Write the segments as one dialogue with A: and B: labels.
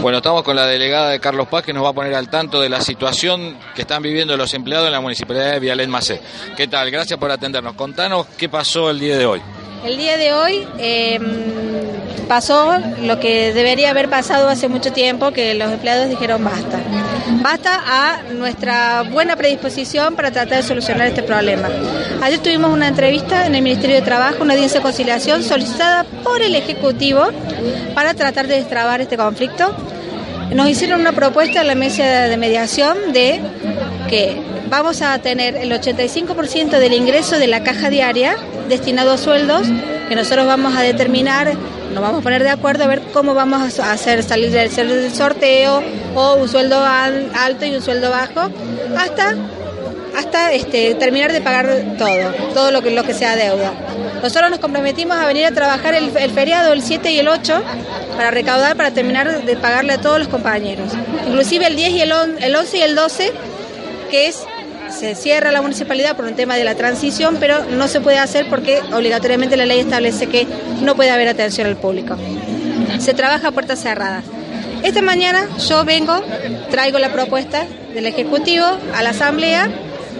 A: Bueno, estamos con la delegada de Carlos Paz que nos va a poner al tanto de la situación que están viviendo los empleados en la municipalidad de Vialén Macé. ¿Qué tal? Gracias por atendernos. Contanos qué pasó el día de hoy.
B: El día de hoy eh, pasó lo que debería haber pasado hace mucho tiempo, que los empleados dijeron basta. Basta a nuestra buena predisposición para tratar de solucionar este problema. Ayer tuvimos una entrevista en el Ministerio de Trabajo, una audiencia de conciliación solicitada por el Ejecutivo para tratar de destrabar este conflicto. Nos hicieron una propuesta en la mesa de mediación de que vamos a tener el 85% del ingreso de la caja diaria destinado a sueldos, que nosotros vamos a determinar, nos vamos a poner de acuerdo a ver cómo vamos a hacer salir del sorteo o un sueldo alto y un sueldo bajo, hasta hasta este, terminar de pagar todo, todo lo que, lo que sea deuda. Nosotros nos comprometimos a venir a trabajar el, feriado, el 7 y el 8, para recaudar, para terminar de pagarle a todos los compañeros. Inclusive el 10 y el, el 11 y el 12, que es se cierra la municipalidad por un tema de la transición, pero no se puede hacer porque obligatoriamente la ley establece que no puede haber atención al público. Se trabaja a puertas cerradas. Esta mañana yo vengo, traigo la propuesta del Ejecutivo a la Asamblea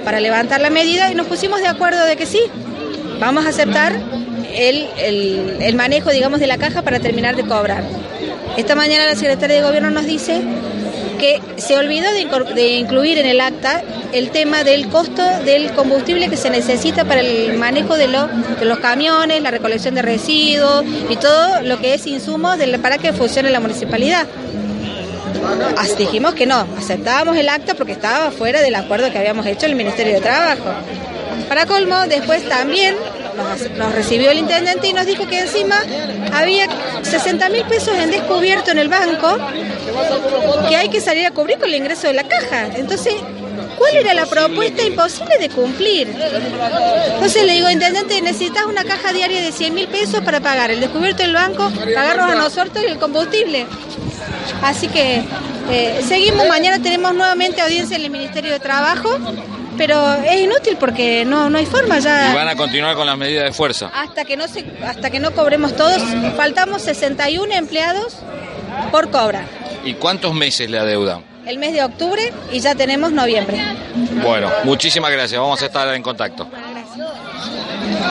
B: para levantar la medida y nos pusimos de acuerdo de que sí, vamos a aceptar el, el manejo, digamos, de la caja para terminar de cobrar. Esta mañana la secretaria de Gobierno nos dice que se olvidó de, incluir en el acta el tema del costo del combustible que se necesita para el manejo de, los camiones, la recolección de residuos y todo lo que es insumo para que funcione la municipalidad. Así dijimos que no, aceptábamos el acta porque estaba fuera del acuerdo que habíamos hecho el Ministerio de Trabajo. Para colmo, después también nos, recibió el intendente y nos dijo que encima había 60 mil pesos en descubierto en el banco que hay que salir a cubrir con el ingreso de la caja. Entonces, ¿cuál era la propuesta imposible de cumplir? Entonces le digo, intendente, necesitas una caja diaria de 100 mil pesos para pagar el descubierto del banco, pagarnos a nosotros y el combustible. Así que eh, seguimos, mañana tenemos nuevamente audiencia en el Ministerio de Trabajo pero es inútil porque no, no hay forma ya.
A: Y van a continuar con las medidas de fuerza.
B: Hasta que no se, hasta que no cobremos todos, faltamos 61 empleados por cobrar.
A: ¿Y cuántos meses le adeudan?
B: El mes de octubre y ya tenemos noviembre.
A: Bueno, muchísimas gracias, vamos a estar en contacto.